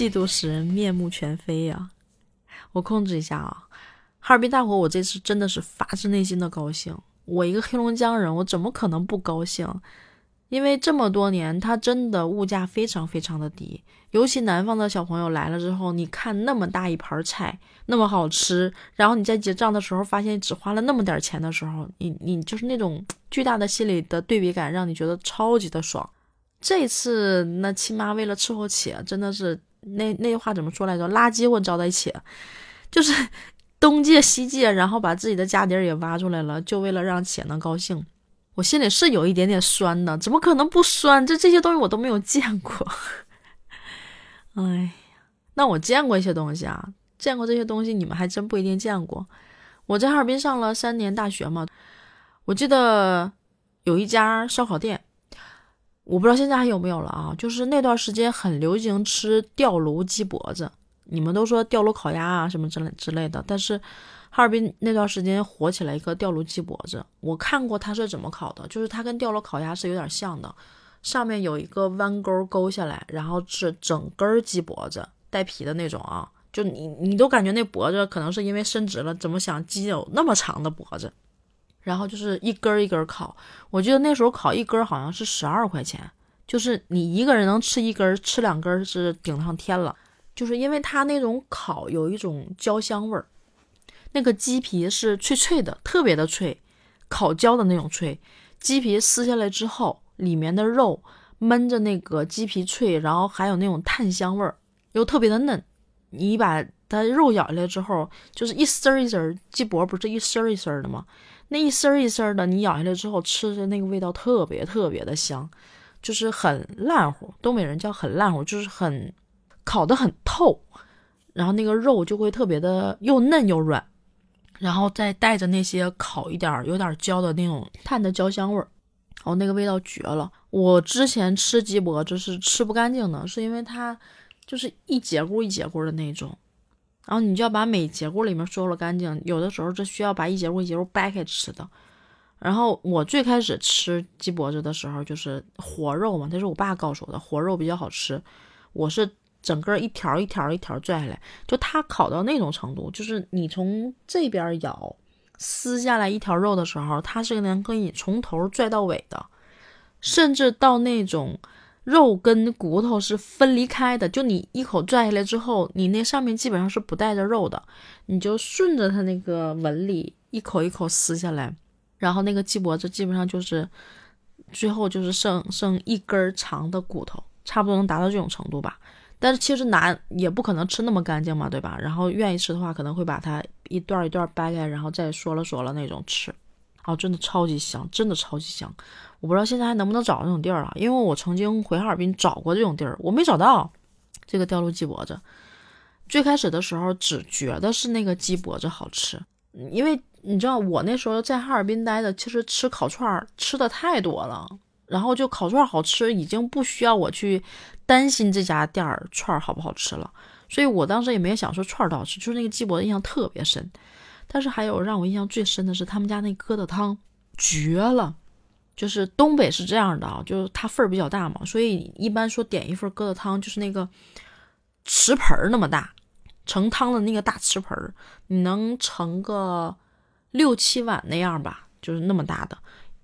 嫉妒使人面目全非呀！我控制一下啊！哈尔滨大火，我这次真的是发自内心的高兴。我一个黑龙江人，我怎么可能不高兴？因为这么多年，它真的物价非常非常的低。尤其南方的小朋友来了之后，你看那么大一盘菜，那么好吃，然后你在结账的时候发现只花了那么点钱的时候，你你就是那种巨大的心理的对比感，让你觉得超级的爽。这次那亲妈为了伺候起，真的是那那句话怎么说来着？垃圾我招待起，就是 东借西借，然后把自己的家底儿也挖出来了，就为了让且能高兴。我心里是有一点点酸的，怎么可能不酸？这这些东西我都没有见过。哎呀，那我见过一些东西啊，见过这些东西，你们还真不一定见过。我在哈尔滨上了三年大学嘛，我记得有一家烧烤店，我不知道现在还有没有了啊。就是那段时间很流行吃吊炉鸡脖子，你们都说吊炉烤鸭啊什么之类之类的，但是。哈尔滨那段时间火起来一个吊炉鸡脖子，我看过它是怎么烤的，就是它跟吊炉烤鸭是有点像的，上面有一个弯钩勾下来，然后是整根鸡脖子带皮的那种啊，就你你都感觉那脖子可能是因为伸直了，怎么想鸡有那么长的脖子，然后就是一根一根烤，我记得那时候烤一根好像是十二块钱，就是你一个人能吃一根，吃两根是顶上天了，就是因为它那种烤有一种焦香味儿。那个鸡皮是脆脆的，特别的脆，烤焦的那种脆。鸡皮撕下来之后，里面的肉闷着那个鸡皮脆，然后还有那种炭香味儿，又特别的嫩。你把它肉咬下来之后，就是一丝儿一丝儿，鸡脖不是一丝儿一丝儿的吗？那一丝儿一丝儿的，你咬下来之后，吃的那个味道特别特别的香，就是很烂乎。东北人叫很烂乎，就是很烤得很透，然后那个肉就会特别的又嫩又软。然后再带着那些烤一点、有点焦的那种炭的焦香味儿，哦那个味道绝了。我之前吃鸡脖子是吃不干净的，是因为它就是一节骨一节骨的那种，然后你就要把每节骨里面收了干净。有的时候这需要把一节骨一节骨掰开吃的。然后我最开始吃鸡脖子的时候就是活肉嘛，这是我爸告诉我的，活肉比较好吃。我是。整个一条一条一条拽下来，就它烤到那种程度，就是你从这边咬撕下来一条肉的时候，它是能跟你从头拽到尾的，甚至到那种肉跟骨头是分离开的。就你一口拽下来之后，你那上面基本上是不带着肉的，你就顺着它那个纹理一口一口撕下来，然后那个鸡脖子基本上就是最后就是剩剩一根长的骨头，差不多能达到这种程度吧。但是其实难也不可能吃那么干净嘛，对吧？然后愿意吃的话，可能会把它一段一段掰开，然后再说了说了那种吃。哦，真的超级香，真的超级香。我不知道现在还能不能找到那种地儿了，因为我曾经回哈尔滨找过这种地儿，我没找到这个吊炉鸡脖子。最开始的时候只觉得是那个鸡脖子好吃，因为你知道我那时候在哈尔滨待的，其实吃烤串吃的太多了。然后就烤串好吃，已经不需要我去担心这家店儿串好不好吃了。所以我当时也没想说串儿好吃，就是那个鸡脖子印象特别深。但是还有让我印象最深的是他们家那疙瘩汤，绝了！就是东北是这样的啊，就是它份儿比较大嘛，所以一般说点一份疙瘩汤，就是那个瓷盆儿那么大，盛汤的那个大瓷盆儿，你能盛个六七碗那样吧，就是那么大的。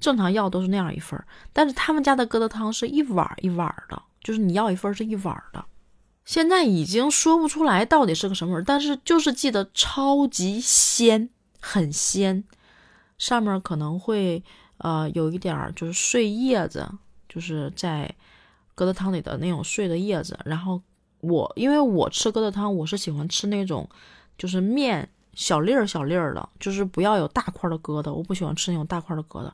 正常要都是那样一份儿，但是他们家的疙瘩汤是一碗一碗的，就是你要一份是一碗的。现在已经说不出来到底是个什么味儿，但是就是记得超级鲜，很鲜。上面可能会呃有一点儿就是碎叶子，就是在疙瘩汤里的那种碎的叶子。然后我因为我吃疙瘩汤，我是喜欢吃那种就是面小粒儿小粒儿的，就是不要有大块的疙瘩，我不喜欢吃那种大块的疙瘩。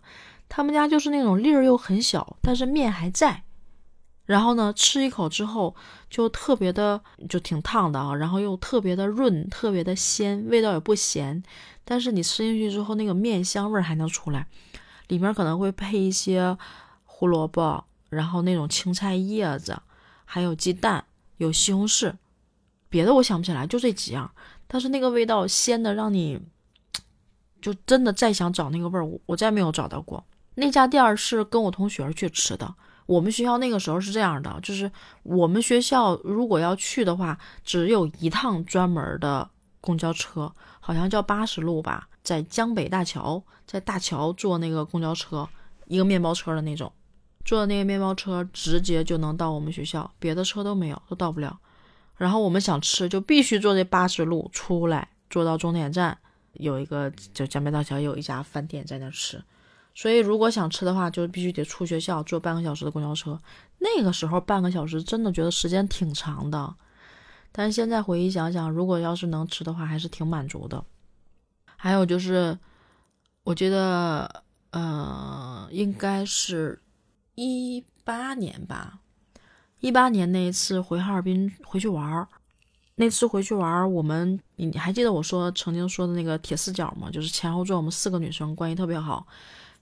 他们家就是那种粒儿又很小，但是面还在。然后呢，吃一口之后就特别的，就挺烫的啊。然后又特别的润，特别的鲜，味道也不咸。但是你吃进去之后，那个面香味儿还能出来。里面可能会配一些胡萝卜，然后那种青菜叶子，还有鸡蛋，有西红柿。别的我想不起来，就这几样。但是那个味道鲜的，让你就真的再想找那个味儿，我我再没有找到过。那家店是跟我同学去吃的，我们学校那个时候是这样的，就是我们学校如果要去的话，只有一趟专门的公交车，好像叫八十路吧，在江北大桥，在大桥坐那个公交车，一个面包车的那种，坐那个面包车直接就能到我们学校，别的车都没有，都到不了。然后我们想吃，就必须坐这八十路出来，坐到终点站，有一个就江北大桥有一家饭店在那吃。所以，如果想吃的话，就必须得出学校坐半个小时的公交车。那个时候半个小时真的觉得时间挺长的，但是现在回忆想想，如果要是能吃的话，还是挺满足的。还有就是，我觉得，呃，应该是一八年吧，一八年那一次回哈尔滨回去玩儿，那次回去玩儿，我们你还记得我说曾经说的那个铁四角吗？就是前后座，我们四个女生关系特别好。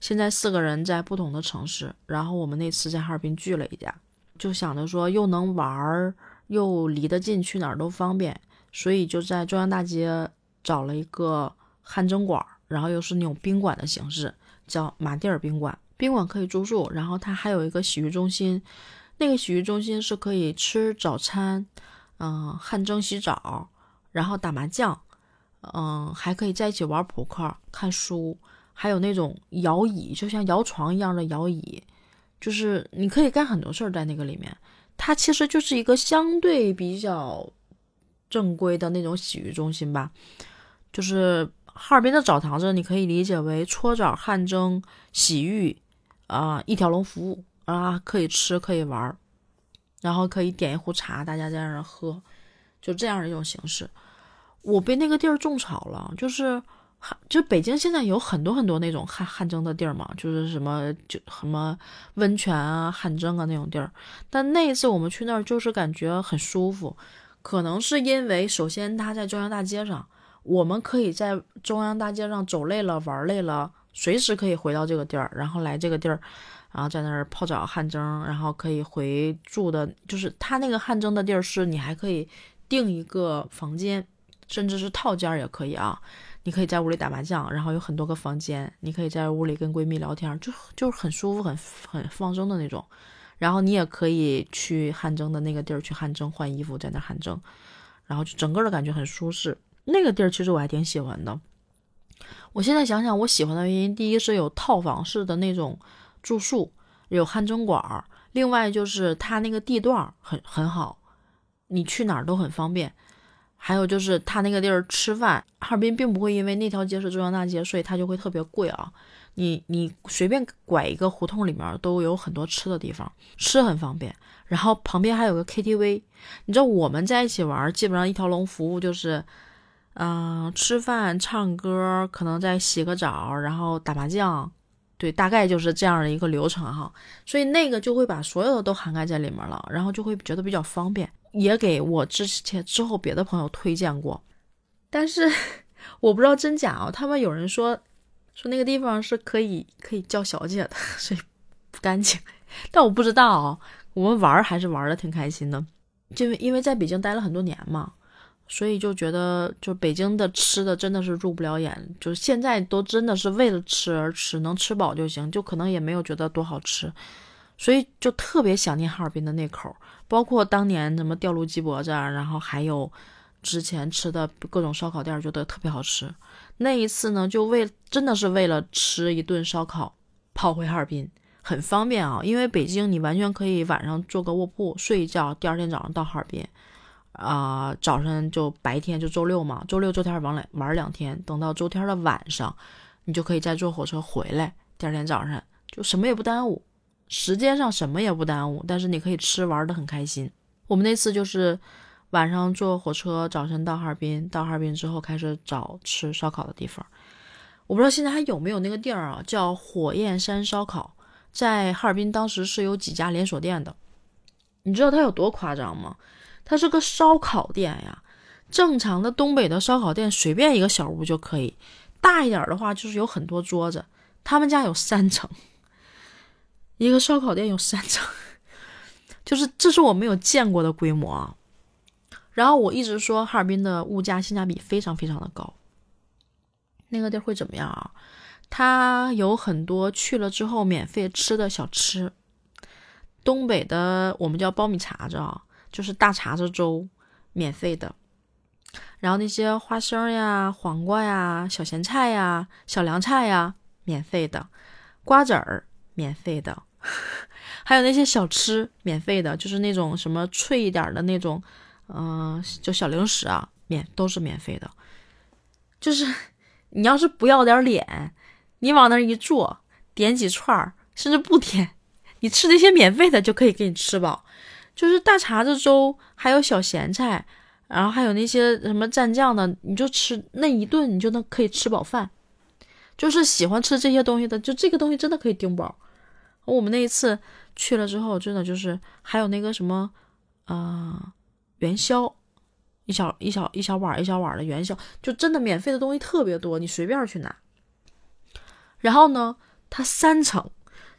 现在四个人在不同的城市，然后我们那次在哈尔滨聚了一下，就想着说又能玩儿，又离得近，去哪儿都方便，所以就在中央大街找了一个汗蒸馆，然后又是那种宾馆的形式，叫马蒂尔宾馆。宾馆可以住宿，然后它还有一个洗浴中心，那个洗浴中心是可以吃早餐，嗯，汗蒸洗澡，然后打麻将，嗯，还可以在一起玩扑克、看书。还有那种摇椅，就像摇床一样的摇椅，就是你可以干很多事儿在那个里面。它其实就是一个相对比较正规的那种洗浴中心吧。就是哈尔滨的澡堂子，你可以理解为搓澡、汗蒸、洗浴啊，一条龙服务啊，可以吃可以玩儿，然后可以点一壶茶，大家在那儿喝，就这样的一种形式。我被那个地儿种草了，就是。就北京现在有很多很多那种汗汗蒸的地儿嘛，就是什么就什么温泉啊、汗蒸啊那种地儿。但那一次我们去那儿，就是感觉很舒服。可能是因为首先它在中央大街上，我们可以在中央大街上走累了、玩累了，随时可以回到这个地儿，然后来这个地儿，然后在那儿泡澡、汗蒸，然后可以回住的。就是它那个汗蒸的地儿，是你还可以订一个房间，甚至是套间也可以啊。你可以在屋里打麻将，然后有很多个房间，你可以在屋里跟闺蜜聊天，就就是很舒服、很很放松的那种。然后你也可以去汗蒸的那个地儿去汗蒸，换衣服在那汗蒸，然后就整个的感觉很舒适。那个地儿其实我还挺喜欢的。我现在想想，我喜欢的原因，第一是有套房式的那种住宿，有汗蒸馆儿；另外就是它那个地段很很好，你去哪儿都很方便。还有就是他那个地儿吃饭，哈尔滨并不会因为那条街是中央大街，所以它就会特别贵啊。你你随便拐一个胡同里面都有很多吃的地方，吃很方便。然后旁边还有个 KTV，你知道我们在一起玩，基本上一条龙服务就是，嗯，吃饭、唱歌，可能再洗个澡，然后打麻将，对，大概就是这样的一个流程哈。所以那个就会把所有的都涵盖在里面了，然后就会觉得比较方便。也给我之前之后别的朋友推荐过，但是我不知道真假啊。他们有人说说那个地方是可以可以叫小姐的，所以不干净。但我不知道啊。我们玩还是玩的挺开心的，就因为在北京待了很多年嘛，所以就觉得就北京的吃的真的是入不了眼，就是现在都真的是为了吃而吃，能吃饱就行，就可能也没有觉得多好吃。所以就特别想念哈尔滨的那口，包括当年什么吊炉鸡脖子，然后还有之前吃的各种烧烤店，觉得特别好吃。那一次呢，就为真的是为了吃一顿烧烤，跑回哈尔滨，很方便啊。因为北京你完全可以晚上坐个卧铺睡一觉，第二天早上到哈尔滨，啊，早上就白天就周六嘛，周六周天玩两玩两天，等到周天的晚上，你就可以再坐火车回来，第二天早上就什么也不耽误。时间上什么也不耽误，但是你可以吃玩的很开心。我们那次就是晚上坐火车，早晨到哈尔滨，到哈尔滨之后开始找吃烧烤的地方。我不知道现在还有没有那个地儿啊，叫火焰山烧烤，在哈尔滨当时是有几家连锁店的。你知道它有多夸张吗？它是个烧烤店呀，正常的东北的烧烤店随便一个小屋就可以，大一点的话就是有很多桌子，他们家有三层。一个烧烤店有三层，就是这是我没有见过的规模啊。然后我一直说哈尔滨的物价性价比非常非常的高。那个地儿会怎么样啊？它有很多去了之后免费吃的小吃，东北的我们叫苞米碴子啊，就是大碴子粥，免费的。然后那些花生呀、黄瓜呀、小咸菜呀、小凉菜呀，免费的。瓜子儿免费的，还有那些小吃免费的，就是那种什么脆一点的那种，嗯，就小零食啊，免都是免费的。就是你要是不要点脸，你往那一坐，点几串儿，甚至不点，你吃那些免费的就可以给你吃饱。就是大碴子粥，还有小咸菜，然后还有那些什么蘸酱的，你就吃那一顿，你就能可以吃饱饭。就是喜欢吃这些东西的，就这个东西真的可以顶饱。我们那一次去了之后，真的就是还有那个什么，呃，元宵，一小一小一小碗一小碗的元宵，就真的免费的东西特别多，你随便去拿。然后呢，它三层，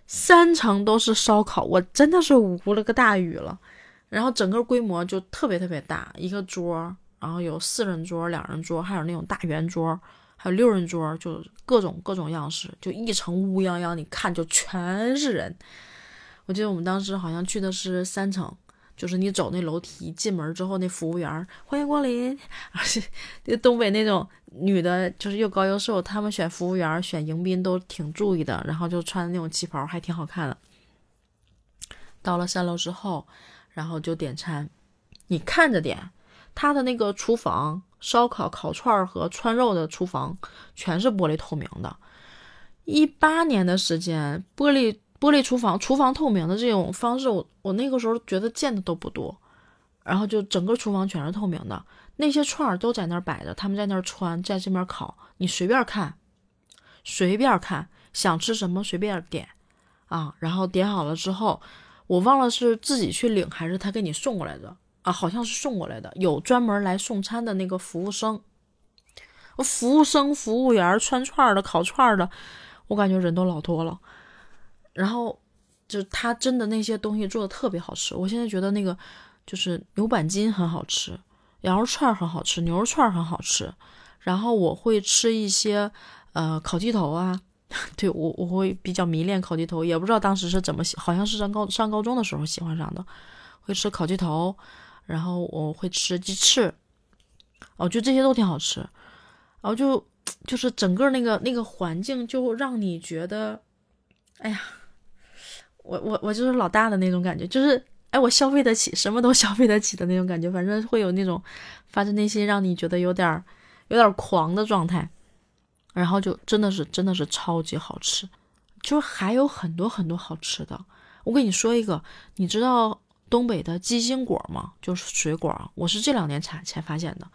三层都是烧烤，我真的是无了个大雨了。然后整个规模就特别特别大，一个桌，然后有四人桌、两人桌，还有那种大圆桌。还有六人桌，就各种各种样式，就一层乌泱泱，你看就全是人。我记得我们当时好像去的是三层，就是你走那楼梯进门之后，那服务员欢迎光临，而且那东北那种女的，就是又高又瘦，他们选服务员选迎宾都挺注意的，然后就穿那种旗袍，还挺好看的。到了三楼之后，然后就点餐，你看着点，他的那个厨房。烧烤、烤串和串肉的厨房全是玻璃透明的。一八年的时间，玻璃玻璃厨房、厨房透明的这种方式，我我那个时候觉得见的都不多。然后就整个厨房全是透明的，那些串儿都在那儿摆着，他们在那儿穿，在这边烤，你随便看，随便看，想吃什么随便点啊。然后点好了之后，我忘了是自己去领还是他给你送过来的。啊，好像是送过来的，有专门来送餐的那个服务生，服务生、服务员、串串的、烤串儿的，我感觉人都老多了。然后就他真的那些东西做的特别好吃，我现在觉得那个就是牛板筋很好吃，羊肉串很好吃，牛肉串很好吃。然后我会吃一些呃烤鸡头啊，对我我会比较迷恋烤鸡头，也不知道当时是怎么喜，好像是上高上高中的时候喜欢上的，会吃烤鸡头。然后我会吃鸡翅，哦，就这些都挺好吃，然后就就是整个那个那个环境就让你觉得，哎呀，我我我就是老大的那种感觉，就是哎，我消费得起，什么都消费得起的那种感觉，反正会有那种发自内心让你觉得有点有点狂的状态，然后就真的是真的是超级好吃，就是还有很多很多好吃的，我跟你说一个，你知道。东北的鸡心果嘛，就是水果，我是这两年才才发现的。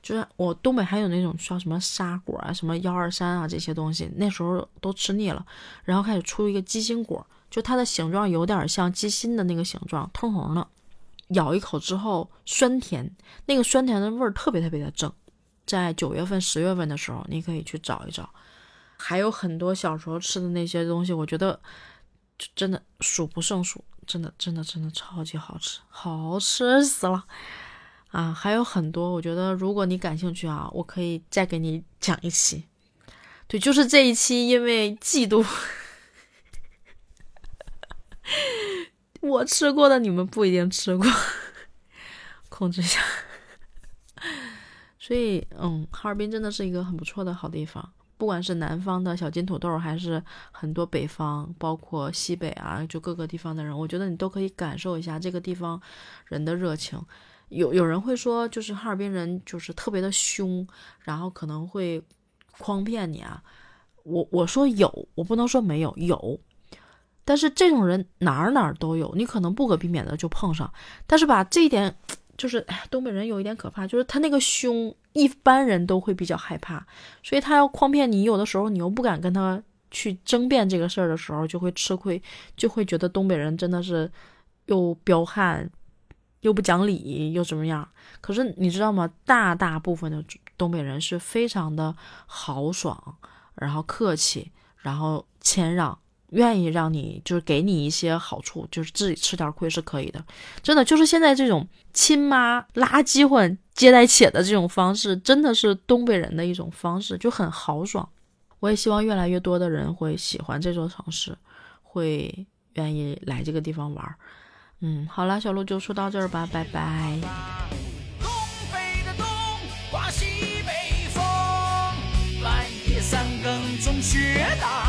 就是我东北还有那种叫什么沙果啊，什么幺二三啊这些东西，那时候都吃腻了，然后开始出一个鸡心果，就它的形状有点像鸡心的那个形状，通红的，咬一口之后酸甜，那个酸甜的味儿特别特别的正。在九月份、十月份的时候，你可以去找一找，还有很多小时候吃的那些东西，我觉得就真的数不胜数。真的，真的，真的超级好吃，好吃死了啊！还有很多，我觉得如果你感兴趣啊，我可以再给你讲一期。对，就是这一期，因为嫉妒我吃过的，你们不一定吃过，控制一下。所以，嗯，哈尔滨真的是一个很不错的好地方。不管是南方的小金土豆，还是很多北方，包括西北啊，就各个地方的人，我觉得你都可以感受一下这个地方人的热情。有有人会说，就是哈尔滨人就是特别的凶，然后可能会诓骗你啊。我我说有，我不能说没有，有。但是这种人哪儿哪儿都有，你可能不可避免的就碰上。但是吧，这一点。就是，哎，东北人有一点可怕，就是他那个凶，一般人都会比较害怕，所以他要诓骗你，有的时候你又不敢跟他去争辩这个事儿的时候，就会吃亏，就会觉得东北人真的是又彪悍，又不讲理，又怎么样？可是你知道吗？大大部分的东北人是非常的豪爽，然后客气，然后谦让。愿意让你就是给你一些好处，就是自己吃点亏是可以的，真的就是现在这种亲妈拉饥荒接待且的这种方式，真的是东北人的一种方式，就很豪爽。我也希望越来越多的人会喜欢这座城市，会愿意来这个地方玩。嗯，好了，小鹿就说到这儿吧，拜拜。东北的冬刮西北风，半夜三更中雪大。